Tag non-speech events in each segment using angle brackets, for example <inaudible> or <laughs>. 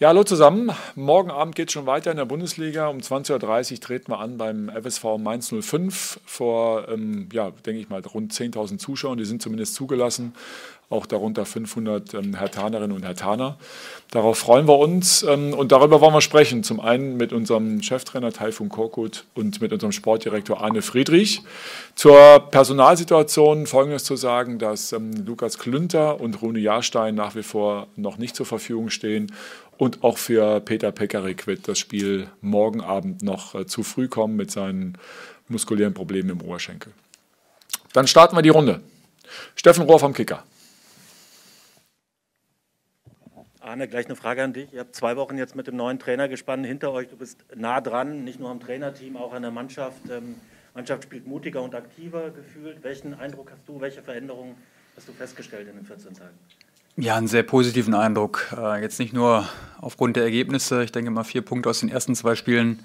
Ja, hallo zusammen. Morgen Abend geht es schon weiter in der Bundesliga. Um 20.30 Uhr treten wir an beim FSV Mainz 05 vor, ähm, ja, denke ich mal, rund 10.000 Zuschauern. Die sind zumindest zugelassen auch darunter 500 ähm, Hertanerinnen und Hertaner. Darauf freuen wir uns ähm, und darüber wollen wir sprechen. Zum einen mit unserem Cheftrainer Taifun Korkut und mit unserem Sportdirektor Arne Friedrich. Zur Personalsituation folgendes zu sagen, dass ähm, Lukas Klünter und Rune Jahrstein nach wie vor noch nicht zur Verfügung stehen und auch für Peter Pekarik wird das Spiel morgen Abend noch äh, zu früh kommen mit seinen muskulären Problemen im Oberschenkel. Dann starten wir die Runde. Steffen Rohr vom Kicker. Arne, gleich eine Frage an dich. Ihr habt zwei Wochen jetzt mit dem neuen Trainer gespannt hinter euch. Du bist nah dran, nicht nur am Trainerteam, auch an der Mannschaft. Die ähm, Mannschaft spielt mutiger und aktiver gefühlt. Welchen Eindruck hast du, welche Veränderungen hast du festgestellt in den 14 Tagen? Ja, einen sehr positiven Eindruck. Äh, jetzt nicht nur aufgrund der Ergebnisse. Ich denke mal, vier Punkte aus den ersten zwei Spielen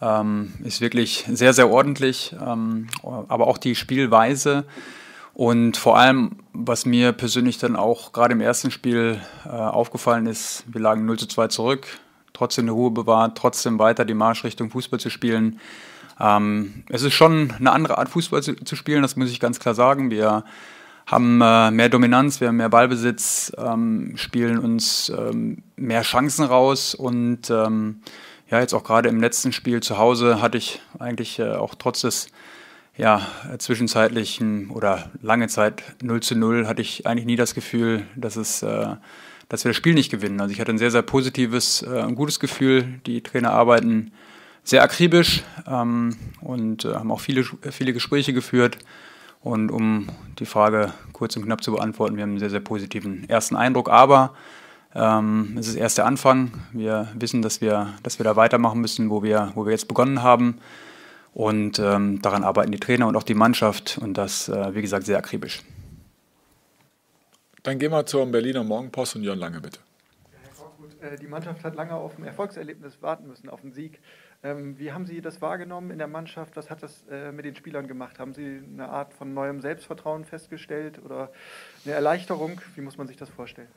ähm, ist wirklich sehr, sehr ordentlich. Ähm, aber auch die Spielweise. Und vor allem, was mir persönlich dann auch gerade im ersten Spiel äh, aufgefallen ist, wir lagen 0 zu 2 zurück, trotzdem eine Ruhe bewahrt, trotzdem weiter die Marschrichtung Fußball zu spielen. Ähm, es ist schon eine andere Art Fußball zu, zu, spielen, das muss ich ganz klar sagen. Wir haben äh, mehr Dominanz, wir haben mehr Ballbesitz, ähm, spielen uns ähm, mehr Chancen raus und ähm, ja, jetzt auch gerade im letzten Spiel zu Hause hatte ich eigentlich äh, auch trotz des ja, zwischenzeitlichen oder lange Zeit 0 zu 0 hatte ich eigentlich nie das Gefühl, dass, es, äh, dass wir das Spiel nicht gewinnen. Also ich hatte ein sehr, sehr positives äh, gutes Gefühl. Die Trainer arbeiten sehr akribisch ähm, und äh, haben auch viele, viele Gespräche geführt. Und um die Frage kurz und knapp zu beantworten, wir haben einen sehr, sehr positiven ersten Eindruck. Aber ähm, es ist erst der Anfang. Wir wissen, dass wir, dass wir da weitermachen müssen, wo wir, wo wir jetzt begonnen haben. Und ähm, daran arbeiten die Trainer und auch die Mannschaft und das, äh, wie gesagt, sehr akribisch. Dann gehen wir zur Berliner Morgenpost und Jörn Lange, bitte. Äh, die Mannschaft hat lange auf ein Erfolgserlebnis warten müssen, auf den Sieg. Ähm, wie haben Sie das wahrgenommen in der Mannschaft? Was hat das äh, mit den Spielern gemacht? Haben Sie eine Art von neuem Selbstvertrauen festgestellt oder eine Erleichterung? Wie muss man sich das vorstellen?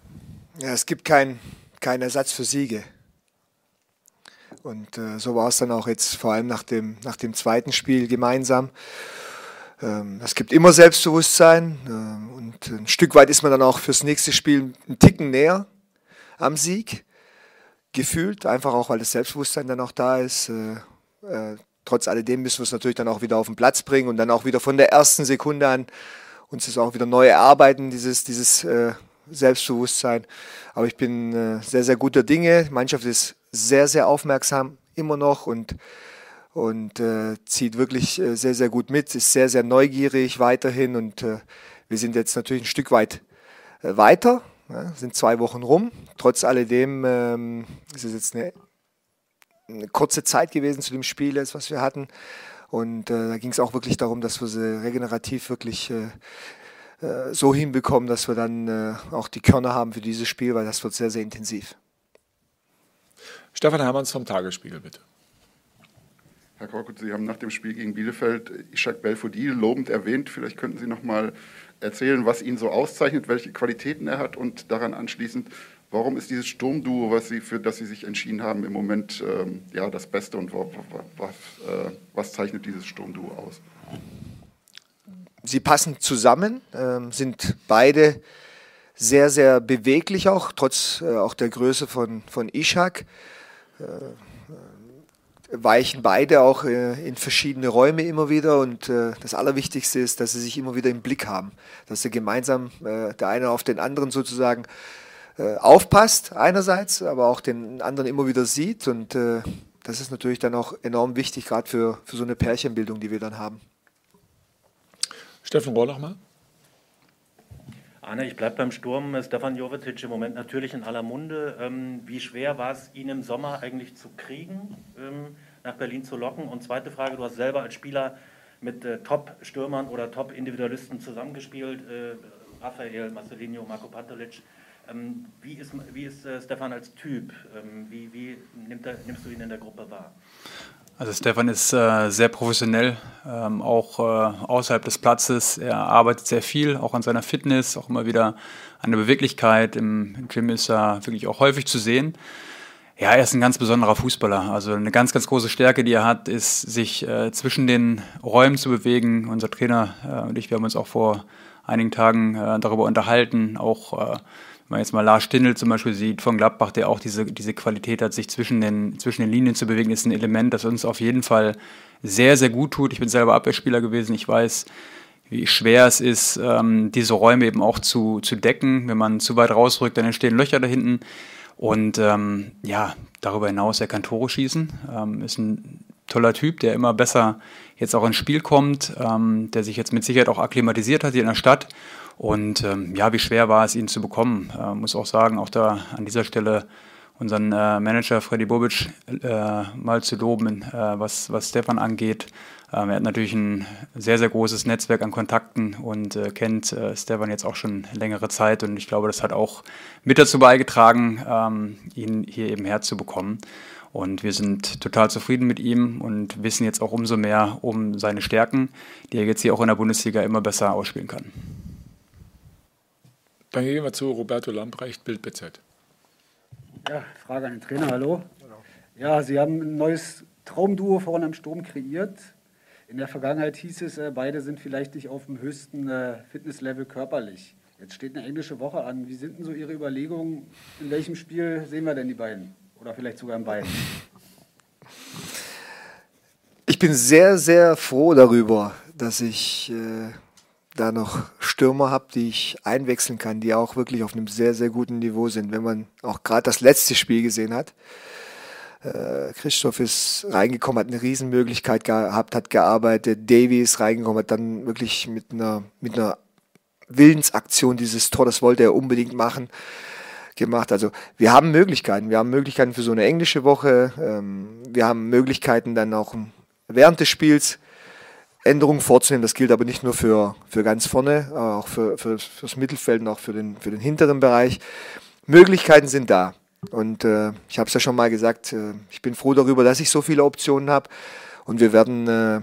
Ja, es gibt keinen kein Ersatz für Siege. Und äh, so war es dann auch jetzt vor allem nach dem, nach dem zweiten Spiel gemeinsam. Ähm, es gibt immer Selbstbewusstsein äh, und ein Stück weit ist man dann auch fürs nächste Spiel einen Ticken näher am Sieg gefühlt, einfach auch weil das Selbstbewusstsein dann auch da ist. Äh, äh, trotz alledem müssen wir es natürlich dann auch wieder auf den Platz bringen und dann auch wieder von der ersten Sekunde an uns das auch wieder neu erarbeiten, dieses, dieses äh, Selbstbewusstsein. Aber ich bin äh, sehr, sehr guter Dinge. Die Mannschaft ist sehr, sehr aufmerksam immer noch und, und äh, zieht wirklich äh, sehr, sehr gut mit, ist sehr, sehr neugierig weiterhin und äh, wir sind jetzt natürlich ein Stück weit äh, weiter, ja, sind zwei Wochen rum. Trotz alledem ähm, ist es jetzt eine, eine, kurze Zeit gewesen zu dem Spiel, jetzt, was wir hatten. Und äh, da ging es auch wirklich darum, dass wir sie regenerativ wirklich äh, so hinbekommen, dass wir dann auch die Körner haben für dieses Spiel, weil das wird sehr, sehr intensiv. Stefan Hermanns vom Tagesspiegel, bitte. Herr Korkut, Sie haben nach dem Spiel gegen Bielefeld Ishak Belfodil lobend erwähnt. Vielleicht könnten Sie noch mal erzählen, was ihn so auszeichnet, welche Qualitäten er hat und daran anschließend, warum ist dieses Sturmduo, was Sie, für das Sie sich entschieden haben, im Moment ähm, ja, das Beste und was, äh, was zeichnet dieses Sturmduo aus? Sie passen zusammen, äh, sind beide sehr, sehr beweglich auch, trotz äh, auch der Größe von, von Ishak. Äh, weichen beide auch äh, in verschiedene Räume immer wieder und äh, das Allerwichtigste ist, dass sie sich immer wieder im Blick haben, dass sie gemeinsam der eine auf den anderen sozusagen aufpasst einerseits, aber auch den anderen immer wieder sieht und das ist natürlich dann auch enorm wichtig, gerade für, für so eine Pärchenbildung, die wir dann haben. Steffen Rohr nochmal. Arne, ich bleibe beim Sturm. Stefan Jovetic im Moment natürlich in aller Munde. Ähm, wie schwer war es, ihn im Sommer eigentlich zu kriegen, ähm, nach Berlin zu locken? Und zweite Frage, du hast selber als Spieler mit äh, Top-Stürmern oder Top-Individualisten zusammengespielt. Äh, Rafael, Marcelinho, Marco Pantelic. Ähm, wie ist, wie ist äh, Stefan als Typ? Ähm, wie wie er, nimmst du ihn in der Gruppe wahr? Also Stefan ist äh, sehr professionell, ähm, auch äh, außerhalb des Platzes. Er arbeitet sehr viel, auch an seiner Fitness, auch immer wieder an der Beweglichkeit. Im, Gym ist er wirklich auch häufig zu sehen. Ja, er ist ein ganz besonderer Fußballer. Also eine ganz, ganz große Stärke, die er hat, ist, sich äh, zwischen den Räumen zu bewegen. Unser Trainer äh, und ich, wir haben uns auch vor einigen Tagen äh, darüber unterhalten. Auch äh, man jetzt mal Lars Stindl zum Beispiel sieht von Gladbach, der auch diese, diese Qualität hat, sich zwischen den, zwischen den Linien zu bewegen, ist ein Element, das uns auf jeden Fall sehr, sehr gut tut. Ich bin selber Abwehrspieler gewesen. Ich weiß, wie schwer es ist, ähm, diese Räume eben auch zu, zu decken. Wenn man zu weit rausrückt, dann entstehen Löcher da hinten. Und ähm, ja, darüber hinaus, er kann Tore schießen, ähm, ist ein toller Typ, der immer besser jetzt auch ins Spiel kommt, ähm, der sich jetzt mit Sicherheit auch akklimatisiert hat hier in der Stadt. Und ähm, ja, wie schwer war es, ihn zu bekommen, äh, muss auch sagen, auch da an dieser Stelle unseren äh, Manager Freddy Bobic äh, mal zu loben, äh, was, was Stefan angeht. Ähm, er hat natürlich ein sehr, sehr großes Netzwerk an Kontakten und äh, kennt äh, Stefan jetzt auch schon längere Zeit. Und ich glaube, das hat auch mit dazu beigetragen, ähm, ihn hier eben herzubekommen. Und wir sind total zufrieden mit ihm und wissen jetzt auch umso mehr um seine Stärken, die er jetzt hier auch in der Bundesliga immer besser ausspielen kann. Dann gehen wir zu Roberto Lamprecht, Bild BZ. Ja, Frage an den Trainer, hallo. Ja, Sie haben ein neues Traumduo vorne im Sturm kreiert. In der Vergangenheit hieß es, äh, beide sind vielleicht nicht auf dem höchsten äh, Fitnesslevel körperlich. Jetzt steht eine englische Woche an. Wie sind denn so Ihre Überlegungen? In welchem Spiel sehen wir denn die beiden? Oder vielleicht sogar in beiden? Ich bin sehr, sehr froh darüber, dass ich äh, da noch Stürmer habe, die ich einwechseln kann, die auch wirklich auf einem sehr, sehr guten Niveau sind. Wenn man auch gerade das letzte Spiel gesehen hat, äh, Christoph ist reingekommen, hat eine Riesenmöglichkeit gehabt, hat gearbeitet. Davy ist reingekommen, hat dann wirklich mit einer, mit einer Willensaktion dieses Tor, das wollte er unbedingt machen, gemacht. Also wir haben Möglichkeiten. Wir haben Möglichkeiten für so eine englische Woche. Ähm, wir haben Möglichkeiten dann auch während des Spiels Änderungen vorzunehmen. Das gilt aber nicht nur für, für ganz vorne, auch für, für, fürs Mittelfeld und auch für den, für den hinteren Bereich. Möglichkeiten sind da. Und äh, ich habe es ja schon mal gesagt, äh, ich bin froh darüber, dass ich so viele Optionen habe. Und wir werden äh,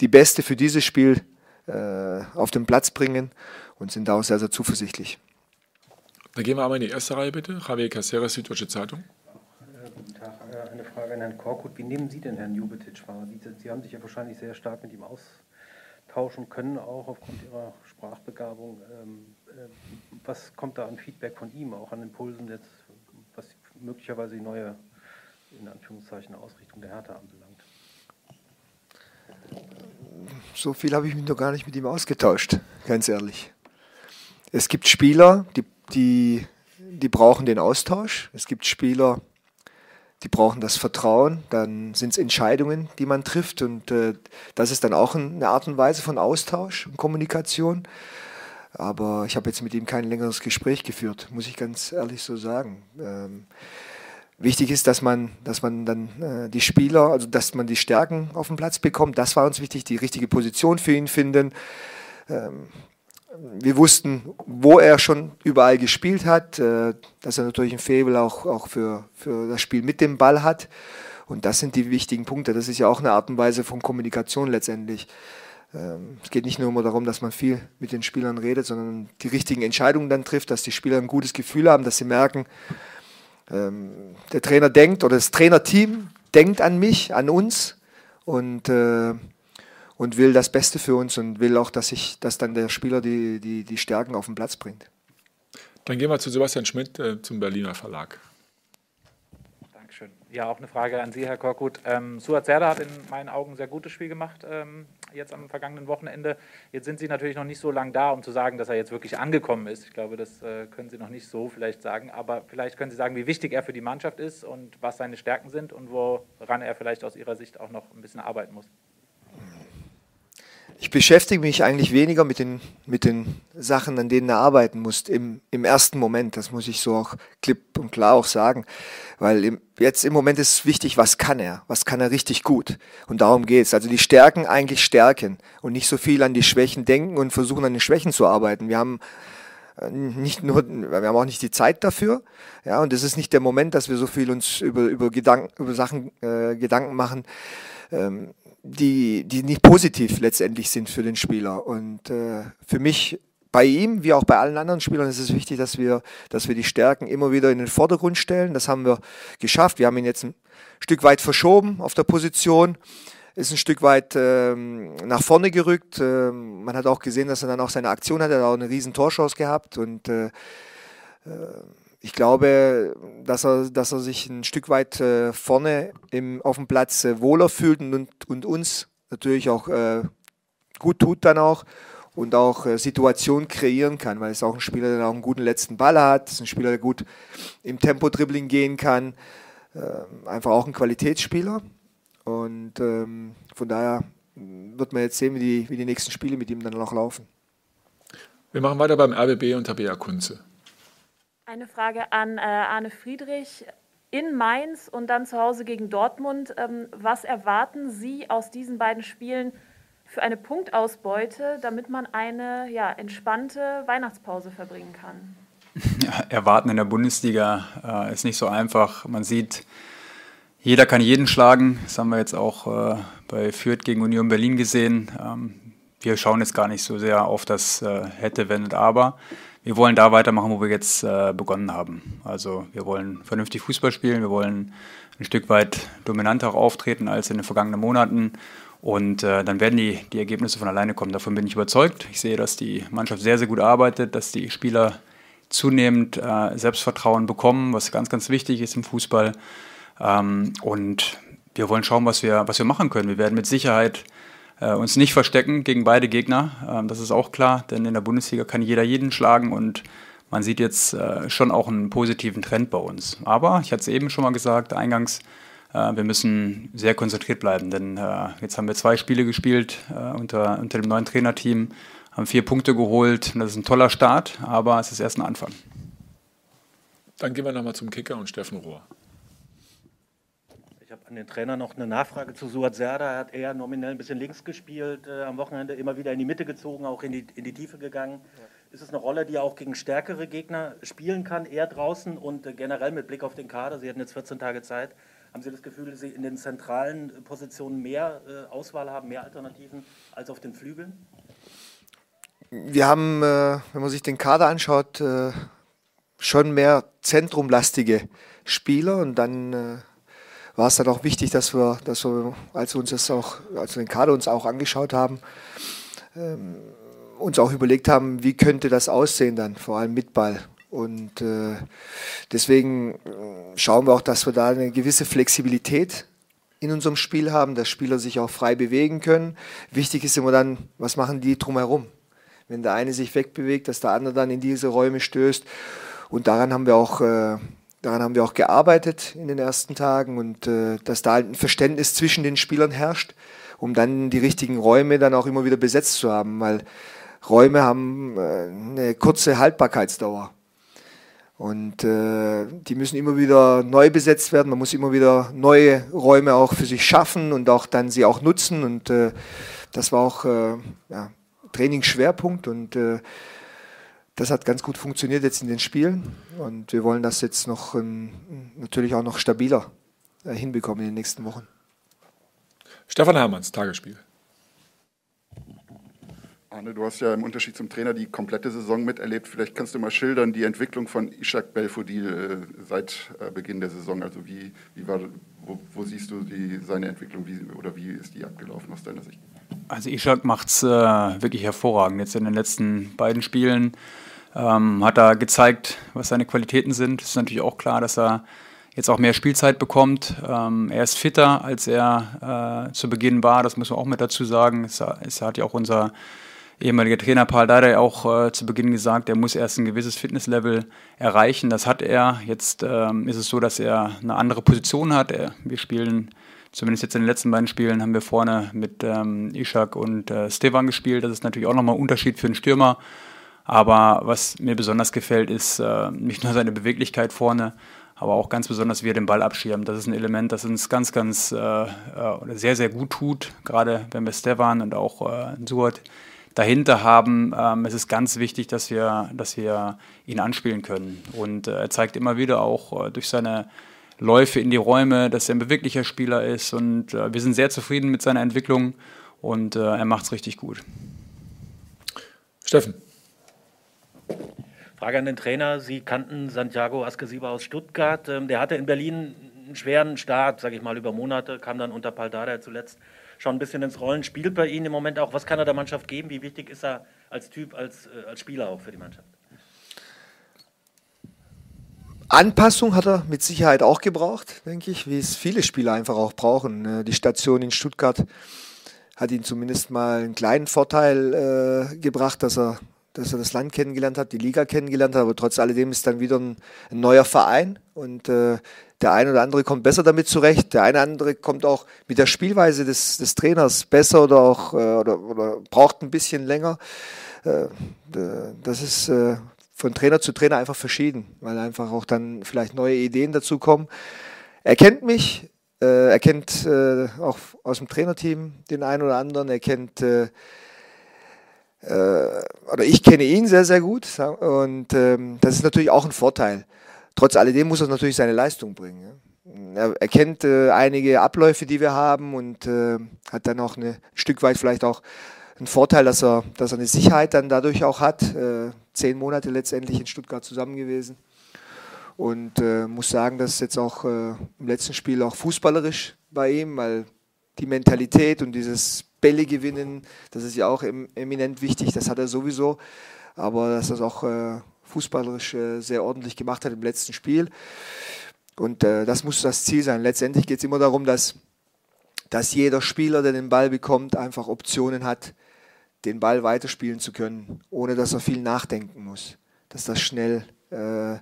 die beste für dieses Spiel äh, auf den Platz bringen und sind da auch sehr, sehr zuversichtlich. Dann gehen wir einmal in die erste Reihe bitte. Javier Caceres, Süddeutsche Zeitung. Äh, guten Tag. Äh, an Herrn Korkut. Wie nehmen Sie denn Herrn Jubetic wahr? Sie, Sie haben sich ja wahrscheinlich sehr stark mit ihm austauschen können, auch aufgrund Ihrer Sprachbegabung. Ähm, was kommt da an Feedback von ihm, auch an Impulsen jetzt was möglicherweise die neue, in Anführungszeichen, Ausrichtung der Härte anbelangt. So viel habe ich mich noch gar nicht mit ihm ausgetauscht, ganz ehrlich. Es gibt Spieler, die, die, die brauchen den Austausch. Es gibt Spieler, die brauchen das Vertrauen. Dann sind es Entscheidungen, die man trifft. Und äh, das ist dann auch eine Art und Weise von Austausch und Kommunikation. Aber ich habe jetzt mit ihm kein längeres Gespräch geführt, muss ich ganz ehrlich so sagen. Ähm, wichtig ist, dass man, dass man dann äh, die Spieler, also dass man die Stärken auf den Platz bekommt. Das war uns wichtig, die richtige Position für ihn finden. Ähm, wir wussten, wo er schon überall gespielt hat, äh, dass er natürlich ein Faible auch, auch für, für das Spiel mit dem Ball hat. Und das sind die wichtigen Punkte. Das ist ja auch eine Art und Weise von Kommunikation letztendlich. Ähm, es geht nicht nur immer darum, dass man viel mit den Spielern redet, sondern die richtigen Entscheidungen dann trifft, dass die Spieler ein gutes Gefühl haben, dass sie merken, ähm, der Trainer denkt oder das Trainerteam denkt an mich, an uns und, äh, und will das Beste für uns und will auch, dass, ich, dass dann der Spieler die, die, die Stärken auf den Platz bringt. Dann gehen wir zu Sebastian Schmidt äh, zum Berliner Verlag. Dankeschön. Ja, auch eine Frage an Sie, Herr Korkut. Ähm, Suat Serdar hat in meinen Augen ein sehr gutes Spiel gemacht ähm, jetzt am vergangenen Wochenende. Jetzt sind Sie natürlich noch nicht so lange da, um zu sagen, dass er jetzt wirklich angekommen ist. Ich glaube, das äh, können Sie noch nicht so vielleicht sagen. Aber vielleicht können Sie sagen, wie wichtig er für die Mannschaft ist und was seine Stärken sind und woran er vielleicht aus Ihrer Sicht auch noch ein bisschen arbeiten muss. Ich beschäftige mich eigentlich weniger mit den, mit den Sachen, an denen er arbeiten muss, im, im ersten Moment. Das muss ich so auch klipp und klar auch sagen. Weil im, jetzt im Moment ist wichtig, was kann er? Was kann er richtig gut? Und darum geht's. Also die Stärken eigentlich stärken und nicht so viel an die Schwächen denken und versuchen an den Schwächen zu arbeiten. Wir haben äh, nicht nur, wir haben auch nicht die Zeit dafür. Ja, und es ist nicht der Moment, dass wir so viel uns über, über, Gedanken, über Sachen äh, Gedanken machen. Ähm, die, die nicht positiv letztendlich sind für den Spieler. Und äh, für mich bei ihm, wie auch bei allen anderen Spielern, ist es wichtig, dass wir, dass wir die Stärken immer wieder in den Vordergrund stellen. Das haben wir geschafft. Wir haben ihn jetzt ein Stück weit verschoben auf der Position, ist ein Stück weit ähm, nach vorne gerückt. Ähm, man hat auch gesehen, dass er dann auch seine Aktion hat. Er hat auch eine riesen Torschance gehabt und äh, äh, ich glaube, dass er, dass er sich ein Stück weit äh, vorne im, auf dem Platz äh, wohler fühlt und, und uns natürlich auch äh, gut tut dann auch und auch Situationen kreieren kann, weil es auch ein Spieler, der auch einen guten letzten Ball hat, ist ein Spieler, der gut im Tempo-Dribbling gehen kann, äh, einfach auch ein Qualitätsspieler und ähm, von daher wird man jetzt sehen, wie die, wie die nächsten Spiele mit ihm dann noch laufen. Wir machen weiter beim RBB und Tabea Kunze. Eine Frage an äh, Arne Friedrich. In Mainz und dann zu Hause gegen Dortmund. Ähm, was erwarten Sie aus diesen beiden Spielen für eine Punktausbeute, damit man eine ja, entspannte Weihnachtspause verbringen kann? <laughs> Ja, erwarten in der Bundesliga äh, ist nicht so einfach. Man sieht, jeder kann jeden schlagen. Das haben wir jetzt auch äh, bei Fürth gegen Union Berlin gesehen. Ähm, wir schauen jetzt gar nicht so sehr auf das äh, hätte, wenn und aber wir wollen da weitermachen, wo wir jetzt äh, begonnen haben. Also wir wollen vernünftig Fußball spielen, wir wollen ein Stück weit dominanter auftreten als in den vergangenen Monaten. Und äh, dann werden die, die Ergebnisse von alleine kommen. Davon bin ich überzeugt. Ich sehe, dass die Mannschaft sehr, sehr gut arbeitet, dass die Spieler zunehmend äh, Selbstvertrauen bekommen, was ganz, ganz wichtig ist im Fußball. Ähm, und wir wollen schauen, was wir, was wir machen können. Wir werden mit Sicherheit äh, uns nicht verstecken gegen beide Gegner. Ähm, das ist auch klar, denn in der Bundesliga kann jeder jeden schlagen und man sieht jetzt äh, schon auch einen positiven Trend bei uns. Aber ich hatte es eben schon mal gesagt, eingangs, äh, wir müssen sehr konzentriert bleiben, denn jetzt haben wir zwei Spiele gespielt unter, unter dem neuen Trainerteam, haben vier Punkte geholt. Das ist ein toller Start, aber es ist erst ein Anfang. Dann gehen wir nochmal zum Kicker und Steffen Rohr habe an den Trainer noch eine Nachfrage zu Suat Serda. Er hat eher nominell ein bisschen links gespielt, äh, am Wochenende immer wieder in die Mitte gezogen, auch in die, in die Tiefe gegangen. Ja. Ist es eine Rolle, die er auch gegen stärkere Gegner spielen kann, eher draußen und äh, generell mit Blick auf den Kader? Sie hatten jetzt 14 Tage Zeit. Haben Sie das Gefühl, dass Sie in den zentralen Positionen mehr äh, Auswahl haben, mehr Alternativen als auf den Flügeln? Wir haben, äh, wenn man sich den Kader anschaut, äh, schon mehr zentrumlastige Spieler und dann äh, war es dann auch wichtig, dass wir, dass wir als wir uns das auch, als wir den Kader uns auch angeschaut haben, ähm, uns auch überlegt haben, wie könnte das aussehen dann, vor allem mit Ball. Und äh, deswegen äh, schauen wir auch, dass wir da eine gewisse Flexibilität in unserem Spiel haben, dass Spieler sich auch frei bewegen können. Wichtig ist immer dann, was machen die drumherum? Wenn der eine sich wegbewegt, dass der andere dann in diese Räume stößt. Und daran haben wir auch äh, Daran haben wir auch gearbeitet in den ersten Tagen und äh, dass da ein Verständnis zwischen den Spielern herrscht, um dann die richtigen Räume dann auch immer wieder besetzt zu haben, weil Räume haben äh, eine kurze Haltbarkeitsdauer. Und äh, die müssen immer wieder neu besetzt werden. Man muss immer wieder neue Räume auch für sich schaffen und auch dann sie auch nutzen. Und äh, das war auch äh, ja, Trainingsschwerpunkt. Und äh, das hat ganz gut funktioniert jetzt in den Spielen und wir wollen das jetzt noch ähm, natürlich auch noch stabiler äh, hinbekommen in den nächsten Wochen. Stefan Hermanns, Tagesspiel. Arne, du hast ja im Unterschied zum Trainer die komplette Saison miterlebt. Vielleicht kannst du mal schildern die Entwicklung von Ishak Belfodil äh, seit äh, Beginn der Saison. Also wie, wie war, wo, wo siehst du die, seine Entwicklung wie, oder wie ist die abgelaufen aus deiner Sicht? Also Ishak macht es äh, wirklich hervorragend. Jetzt in den letzten beiden Spielen ähm, hat er gezeigt, was seine Qualitäten sind. Es ist natürlich auch klar, dass er jetzt auch mehr Spielzeit bekommt. Ähm, er ist fitter, als er äh, zu Beginn war. Das muss man auch mit dazu sagen. Es, es hat ja auch unser ehemaliger Trainer Paul Dardai auch äh, zu Beginn gesagt, er muss erst ein gewisses Fitnesslevel erreichen. Das hat er. Jetzt ähm, ist es so, dass er eine andere Position hat. Er, wir spielen, zumindest jetzt in den letzten beiden Spielen, haben wir vorne mit ähm, Ishak und äh, Stevan gespielt. Das ist natürlich auch nochmal ein Unterschied für einen Stürmer. Aber was mir besonders gefällt, ist äh, nicht nur seine Beweglichkeit vorne, aber auch ganz besonders, wie er den Ball abschirmt. Das ist ein Element, das uns ganz, ganz äh, äh sehr, sehr gut tut, gerade wenn wir Stefan und auch äh, Suat dahinter haben. Ähm, es ist ganz wichtig, dass wir, dass wir ihn anspielen können. Und äh, er zeigt immer wieder auch äh, durch seine Läufe in die Räume, dass er ein beweglicher Spieler ist. Und äh, wir sind sehr zufrieden mit seiner Entwicklung und äh, er macht es richtig gut. Steffen. Frage an den Trainer. Sie kannten Santiago Ascasiba aus Stuttgart. Ähm, der hatte in Berlin einen schweren Start, sage ich mal, über Monate, kam dann unter Paldada zuletzt schon ein bisschen ins Rollen. Spielt bei Ihnen im Moment auch, was kann er der Mannschaft geben? Wie wichtig ist er als Typ, als, äh, als Spieler auch für die Mannschaft? Anpassung hat er mit Sicherheit auch gebraucht, denke ich, wie es viele Spieler einfach auch brauchen. Äh, die Station in Stuttgart hat ihn zumindest mal einen kleinen Vorteil äh, gebracht, dass er dass er das Land kennengelernt hat, die Liga kennengelernt hat, aber trotz alledem ist dann wieder ein, ein neuer Verein und äh, der eine oder andere kommt besser damit zurecht, der eine oder andere kommt auch mit der Spielweise des, des Trainers besser oder auch äh, oder, oder braucht ein bisschen länger. Äh, das ist äh, von Trainer zu Trainer einfach verschieden, weil einfach auch dann vielleicht neue Ideen dazu kommen. Er kennt mich, äh, er kennt auch aus dem Trainerteam den einen oder anderen, er kennt äh, oder ich kenne ihn sehr, sehr gut und ähm, das ist natürlich auch ein Vorteil. Trotz alledem muss er natürlich seine Leistung bringen. Er, er kennt äh, einige Abläufe, die wir haben und äh, hat dann auch eine, ein Stück weit vielleicht auch einen Vorteil, dass er, dass er eine Sicherheit dann dadurch auch hat. Äh, zehn Monate letztendlich in Stuttgart zusammen gewesen und äh, muss sagen, dass jetzt auch äh, im letzten Spiel auch fußballerisch bei ihm, weil die Mentalität und dieses Bälle gewinnen, das ist ja auch eminent wichtig, das hat er sowieso, aber dass er es auch äh, fußballerisch äh, sehr ordentlich gemacht hat im letzten Spiel. Und äh, das muss das Ziel sein. Letztendlich geht es immer darum, dass, dass jeder Spieler, der den Ball bekommt, einfach Optionen hat, den Ball weiterspielen zu können, ohne dass er viel nachdenken muss. Dass das schnell äh,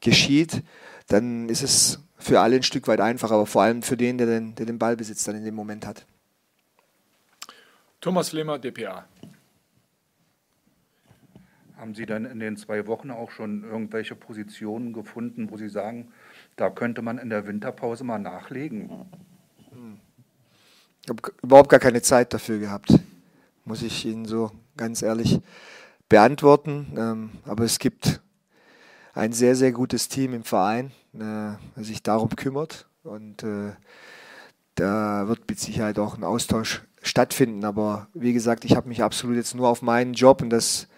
geschieht, dann ist es für alle ein Stück weit einfacher, aber vor allem für den, der den, der den Ballbesitz dann in dem Moment hat. Thomas Flemer, dpa. Haben Sie dann in den zwei Wochen auch schon irgendwelche Positionen gefunden, wo Sie sagen, da könnte man in der Winterpause mal nachlegen? Ich habe überhaupt gar keine Zeit dafür gehabt, muss ich Ihnen so ganz ehrlich beantworten. Ähm, aber es gibt ein sehr, sehr gutes Team im Verein, äh, das sich darum kümmert. Und äh, da wird mit Sicherheit auch ein Austausch stattfinden. Aber wie gesagt, ich habe mich absolut jetzt nur auf meinen Job und das,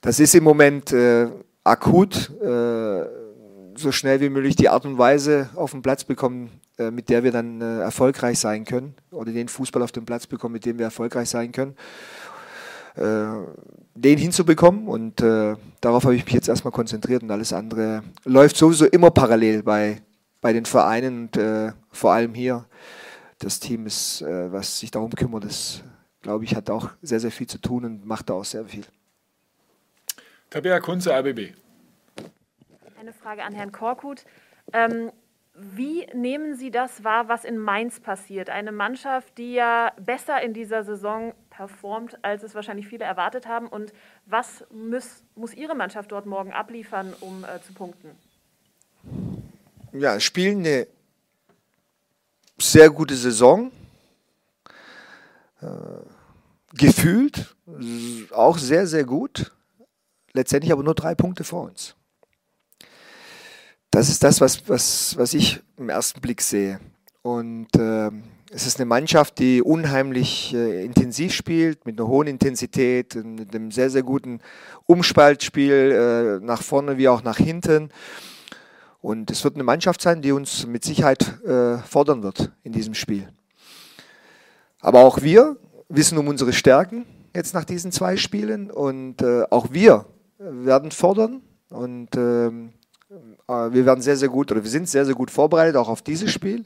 das ist im Moment äh, akut, äh, so schnell wie möglich die Art und Weise auf den Platz bekommen, äh, mit der wir dann äh, erfolgreich sein können oder den Fußball auf den Platz bekommen, mit dem wir erfolgreich sein können. Äh, den hinzubekommen und äh, darauf habe ich mich jetzt erstmal konzentriert und alles andere läuft sowieso immer parallel bei, bei den Vereinen und vor allem hier. Das Team ist, äh, was sich darum kümmert, das glaube ich, hat auch sehr, sehr viel zu tun und macht da auch sehr viel. Tabea Kunze, RBB. Eine Frage an Herrn Korkut. Ähm, wie nehmen Sie das wahr, was in Mainz passiert? Eine Mannschaft, die ja besser in dieser Saison performt, als es wahrscheinlich viele erwartet haben. Und was muss, muss Ihre Mannschaft dort morgen abliefern, um äh, zu punkten? Ja, spielen eine sehr gute Saison. Äh, gefühlt auch sehr, sehr gut. Letztendlich aber nur drei Punkte vor uns. Das ist das, was, was, was ich im ersten Blick sehe. Und äh, es ist eine Mannschaft, die unheimlich äh, intensiv spielt, mit einer hohen Intensität, mit einem sehr, sehr guten Umspaltspiel äh, nach vorne wie auch nach hinten. Und es wird eine Mannschaft sein, die uns mit Sicherheit äh, fordern wird in diesem Spiel. Aber auch wir wissen um unsere Stärken jetzt nach diesen zwei Spielen und äh, auch wir werden fordern und ähm, äh, wir werden sehr, sehr gut oder wir sind sehr, sehr gut vorbereitet, auch auf dieses Spiel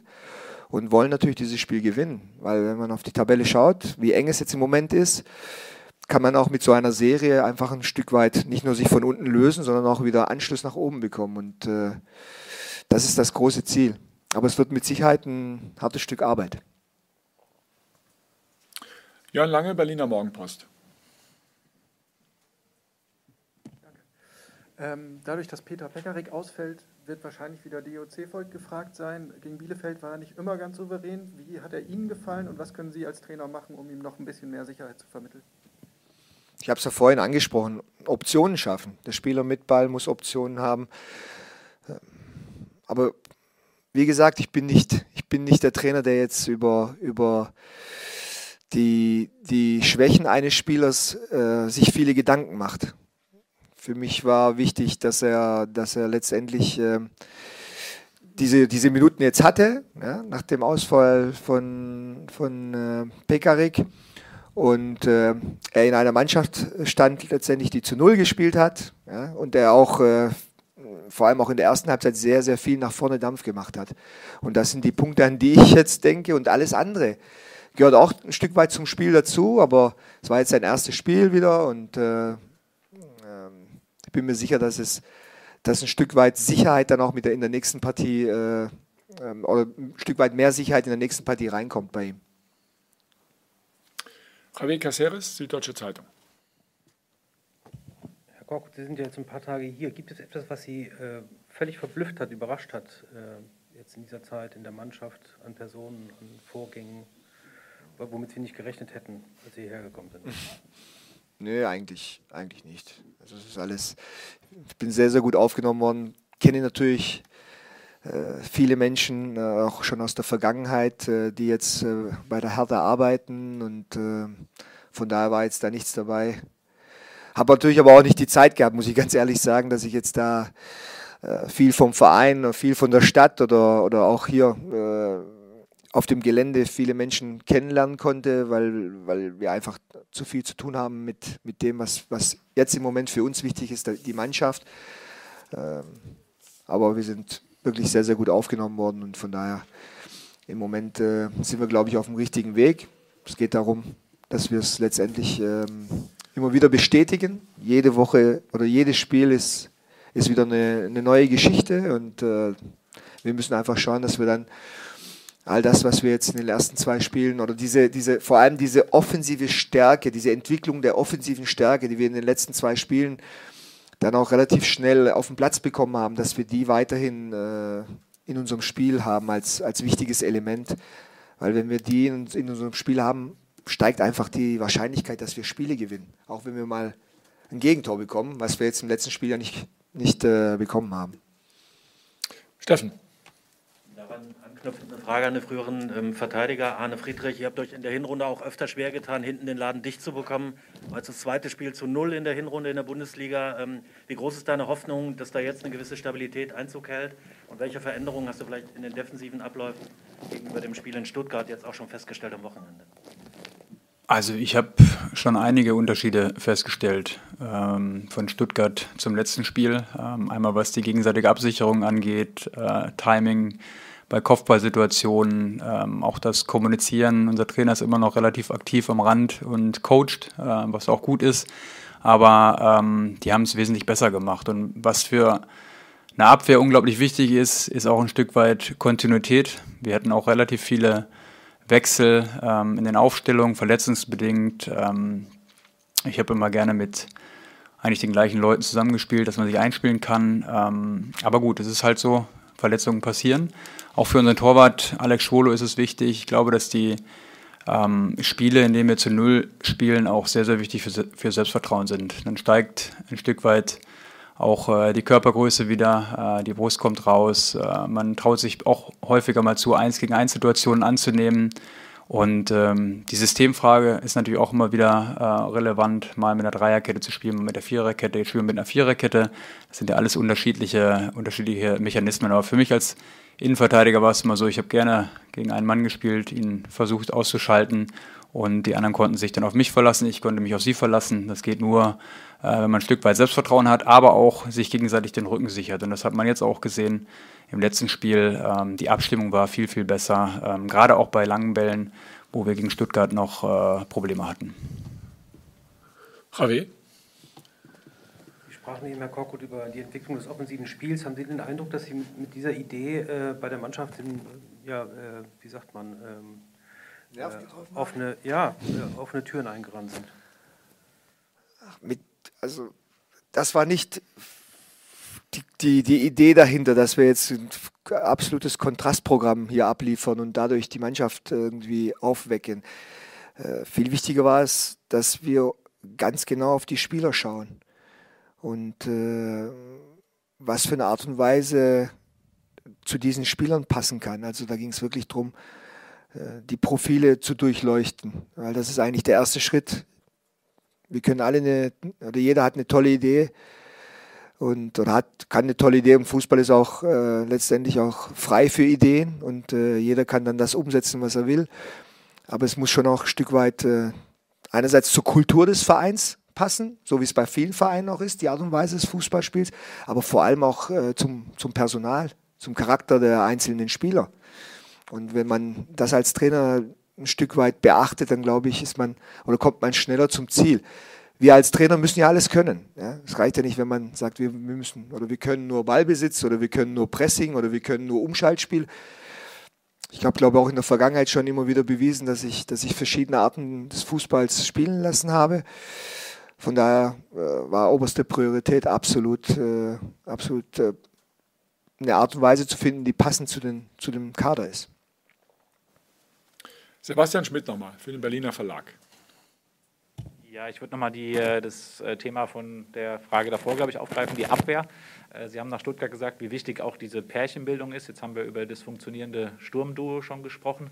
und wollen natürlich dieses Spiel gewinnen. Weil wenn man auf die Tabelle schaut, wie eng es jetzt im Moment ist, kann man auch mit so einer Serie einfach ein Stück weit nicht nur sich von unten lösen, sondern auch wieder Anschluss nach oben bekommen. Und äh, das ist das große Ziel. Aber es wird mit Sicherheit ein hartes Stück Arbeit. Jörn Lange, Berliner Morgenpost. Ähm, dadurch, dass Peter Pekarik ausfällt, wird wahrscheinlich wieder DOC-Volk gefragt sein. Gegen Bielefeld war er nicht immer ganz souverän. Wie hat er Ihnen gefallen und was können Sie als Trainer machen, um ihm noch ein bisschen mehr Sicherheit zu vermitteln? Ich habe es ja vorhin angesprochen, Optionen schaffen. Der Spieler mit Ball muss Optionen haben. Aber wie gesagt, ich bin nicht, ich bin nicht der Trainer, der jetzt über, über die, die Schwächen eines Spielers äh, sich viele Gedanken macht für mich war wichtig, dass er, dass er letztendlich äh, diese, diese Minuten jetzt hatte, ja, nach dem Ausfall von, von äh, Pekarik. Und äh, er in einer Mannschaft stand letztendlich, die zu Null gespielt hat. Ja, und der auch äh, vor allem auch in der ersten Halbzeit sehr, sehr viel nach vorne Dampf gemacht hat. Und das sind die Punkte, an die ich jetzt denke. Und alles andere gehört auch ein Stück weit zum Spiel dazu. Aber es war jetzt sein erstes Spiel wieder. Und äh, ähm, ich bin mir sicher, dass es dass ein Stück weit Sicherheit dann auch mit der, in der nächsten Partie äh, ähm, oder ein Stück weit mehr Sicherheit in der nächsten Partie reinkommt bei ihm. Javier Caceres, Süddeutsche Zeitung. Herr Koch, Sie sind ja jetzt ein paar Tage hier. Gibt es etwas, was Sie äh, völlig verblüfft hat, überrascht hat, äh, jetzt in dieser Zeit in der Mannschaft, an Personen, an Vorgängen, womit Sie nicht gerechnet hätten, als Sie hierher gekommen sind? <laughs> Nö, eigentlich, eigentlich nicht. Also es ist alles, ich bin sehr, sehr gut aufgenommen worden. Kenne natürlich äh, viele Menschen, äh, auch schon aus der Vergangenheit, äh, die jetzt äh, bei der Hertha arbeiten und äh, von daher war jetzt da nichts dabei. Habe natürlich aber auch nicht die Zeit gehabt, muss ich <laughs> ganz ehrlich sagen, dass ich jetzt da äh, viel vom Verein, viel von der Stadt oder, oder auch hier auf dem Gelände viele Menschen kennenlernen konnte, weil, weil wir einfach zu viel zu tun haben mit, mit dem, was, was jetzt im Moment für uns wichtig ist, die Mannschaft. Ähm, aber wir sind wirklich sehr, sehr gut aufgenommen worden und von daher im Moment äh, sind wir, glaube ich, auf dem richtigen Weg. Es geht darum, dass wir es letztendlich ähm, immer wieder bestätigen. Jede Woche oder jedes Spiel ist, ist wieder eine, eine neue Geschichte und äh, wir müssen einfach schauen, dass wir dann all das, was wir jetzt in den ersten zwei Spielen oder diese, diese, vor allem diese offensive Stärke, diese Entwicklung der offensiven Stärke, die wir in den letzten zwei Spielen dann auch relativ schnell auf den Platz bekommen haben, dass wir die weiterhin äh, in unserem Spiel haben als, als wichtiges Element. Weil wenn wir die in, in unserem Spiel haben, steigt einfach die Wahrscheinlichkeit, dass wir Spiele gewinnen. Auch wenn wir mal ein Gegentor bekommen, was wir jetzt im letzten Spiel ja nicht, nicht äh, bekommen haben. Steffen anknüpfend eine Frage an den früheren ähm, Verteidiger Arne Friedrich. Ihr habt euch in der Hinrunde auch öfter schwer getan, hinten den Laden dicht zu bekommen. Als das zweite Spiel zu null in der Hinrunde in der Bundesliga. Ähm, wie groß ist deine Hoffnung, dass da jetzt eine gewisse Stabilität Einzug hält? Und welche Veränderungen hast du vielleicht in den defensiven Abläufen gegenüber dem Spiel in Stuttgart jetzt auch schon festgestellt am Wochenende? Also ich habe schon einige Unterschiede festgestellt ähm, von Stuttgart zum letzten Spiel. Ähm, einmal was die gegenseitige Absicherung angeht, äh, Timing, bei Kopfballsituationen, ähm, auch das Kommunizieren. Unser Trainer ist immer noch relativ aktiv am Rand und coacht, äh, was auch gut ist. Aber ähm, die haben es wesentlich besser gemacht. Und was für eine Abwehr unglaublich wichtig ist, ist auch ein Stück weit Kontinuität. Wir hatten auch relativ viele Wechsel ähm, in den Aufstellungen, verletzungsbedingt. Ähm, ich habe immer gerne mit eigentlich den gleichen Leuten zusammengespielt, dass man sich einspielen kann. Ähm, aber gut, es ist halt so, Verletzungen passieren. Auch für unseren Torwart Alex Schwolo ist es wichtig. Ich glaube, dass die ähm, Spiele, in denen wir zu Null spielen, auch sehr, sehr wichtig für, für Selbstvertrauen sind. Dann steigt ein Stück weit auch äh, die Körpergröße wieder, äh, die Brust kommt raus. Äh, man traut sich auch häufiger mal zu, eins gegen eins Situationen anzunehmen. Und ähm, die Systemfrage ist natürlich auch immer wieder äh, relevant, mal mit einer Dreierkette zu spielen, mal mit der Viererkette, jetzt spielen wir mit einer Viererkette. Das sind ja alles unterschiedliche, unterschiedliche Mechanismen. Aber für mich als Innenverteidiger war es immer so, ich habe gerne gegen einen Mann gespielt, ihn versucht auszuschalten und die anderen konnten sich dann auf mich verlassen, ich konnte mich auf sie verlassen. Das geht nur, äh, wenn man ein Stück weit Selbstvertrauen hat, aber auch sich gegenseitig den Rücken sichert. Und das hat man jetzt auch gesehen im letzten Spiel. Ähm, die Abstimmung war viel, viel besser, ähm, gerade auch bei langen Bällen, wo wir gegen Stuttgart noch äh, Probleme hatten. Javier? Sprachen eben, Herr Korkut, über die Entwicklung des offensiven Spiels. Haben Sie den Eindruck, dass Sie mit, dieser Idee äh, bei der Mannschaft in, ja, äh, wie sagt man, ähm, äh, offene, ja, äh, offene Türen eingerannt sind? Ach, mit, also, das war nicht die, die, die Idee dahinter, dass wir jetzt ein absolutes Kontrastprogramm hier abliefern und dadurch die Mannschaft irgendwie aufwecken. Äh, viel wichtiger war es, dass wir ganz genau auf die Spieler schauen und äh, was für eine Art und Weise zu diesen Spielern passen kann. Also da ging es wirklich darum, äh, die Profile zu durchleuchten, weil das ist eigentlich der erste Schritt. Wir können alle eine, oder jeder hat eine tolle Idee, und oder hat, kann eine tolle Idee und Fußball ist auch äh, letztendlich auch frei für Ideen und äh, jeder kann dann das umsetzen, was er will. Aber es muss schon auch ein Stück weit äh, einerseits zur Kultur des Vereins passen, so wie es bei vielen Vereinen auch ist, die Art und Weise des Fußballspiels, aber vor allem auch äh, zum, zum Personal, zum Charakter der einzelnen Spieler. Und wenn man das als Trainer ein Stück weit beachtet, dann glaube ich, ist man oder kommt man schneller zum Ziel wir als Trainer müssen ja alles können. Ja? Es reicht ja nicht, wenn man sagt, wir, müssen oder wir können nur Ballbesitz oder wir können nur Pressing oder wir können nur Umschaltspiel. Ich habe, glaube auch in der Vergangenheit schon immer wieder bewiesen, dass ich, dass ich verschiedene Arten des Fußballs spielen lassen habe. Von daher äh, war oberste Priorität absolut, äh, absolut äh, eine Art und Weise zu finden, die passend zu, den, zu dem Kader ist. Sebastian Schmidt nochmal für den Berliner Verlag. Ja, ich würde nochmal das Thema von der Frage davor, glaube ich, aufgreifen, die Abwehr. Sie haben nach Stuttgart gesagt, wie wichtig auch diese Pärchenbildung ist. Jetzt haben wir über das funktionierende Sturmduo schon gesprochen.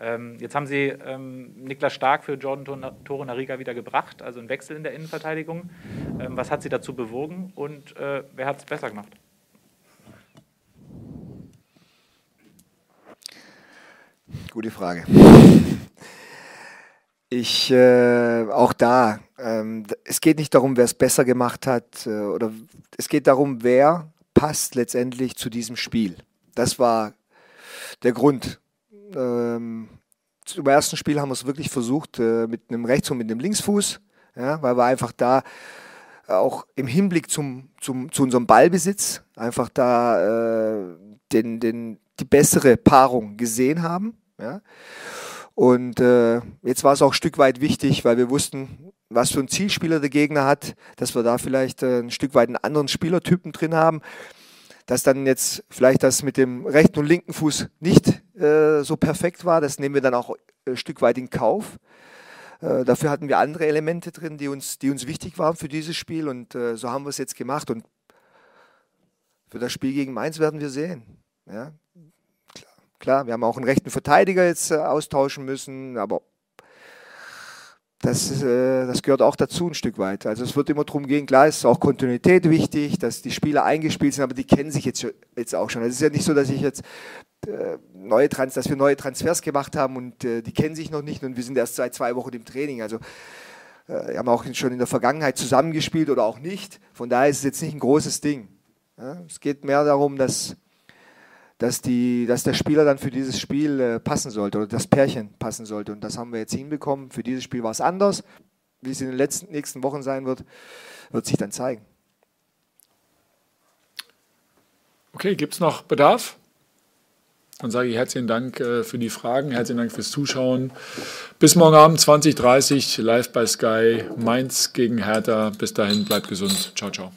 Ähm, jetzt haben Sie ähm, Niklas Stark für Jordan Torunariga wieder gebracht, also ein Wechsel in der Innenverteidigung. Ähm, was hat Sie dazu bewogen und äh, wer hat es besser gemacht? Gute Frage. Ich, äh, auch da, ähm, es geht nicht darum, wer es besser gemacht hat, äh, oder es geht darum, wer passt letztendlich zu diesem Spiel. Das war der Grund. Ähm, zum ersten Spiel haben wir es wirklich versucht äh, mit einem Rechts- und mit einem Linksfuß, ja, weil wir einfach da auch im Hinblick zum, zum, zu unserem Ballbesitz einfach da äh, den, den, die bessere Paarung gesehen haben. Ja. Und äh, jetzt war es auch ein Stück weit wichtig, weil wir wussten, was für ein Zielspieler der Gegner hat, dass wir da vielleicht äh, ein Stück weit einen anderen Spielertypen drin haben. Dass dann jetzt vielleicht das mit dem rechten und linken Fuß nicht äh, so perfekt war, das nehmen wir dann auch ein Stück weit in Kauf. Äh, dafür hatten wir andere Elemente drin, die uns, die uns wichtig waren für dieses Spiel und äh, so haben wir es jetzt gemacht. Und für das Spiel gegen Mainz werden wir sehen. Ja? Klar, wir haben auch einen rechten Verteidiger jetzt äh, austauschen müssen, aber das, äh, das gehört auch dazu ein Stück weit. Also es wird immer darum gehen, klar ist auch Kontinuität wichtig, dass die Spieler eingespielt sind, aber die kennen sich jetzt, jetzt auch schon. Es ist ja nicht so, dass ich jetzt äh, neue Trans dass wir neue Transfers gemacht haben und äh, die kennen sich noch nicht und wir sind erst seit zwei Wochen im Training. Also äh, wir haben auch schon in der Vergangenheit zusammengespielt oder auch nicht. Von daher ist es jetzt nicht ein großes Ding. Ja? Es geht mehr darum, dass dass, die, dass der Spieler dann für dieses Spiel äh, passen sollte oder das Pärchen passen sollte. Und das haben wir jetzt hinbekommen. Für dieses Spiel war es anders. Wie es in den letzten, nächsten Wochen sein wird, wird sich dann zeigen. Okay, gibt es noch Bedarf? Dann sage ich herzlichen Dank äh, für die Fragen, herzlichen Dank fürs Zuschauen. Bis morgen Abend 20.30 Uhr live bei Sky, Mainz gegen Hertha. Bis dahin, bleibt gesund. Ciao, ciao.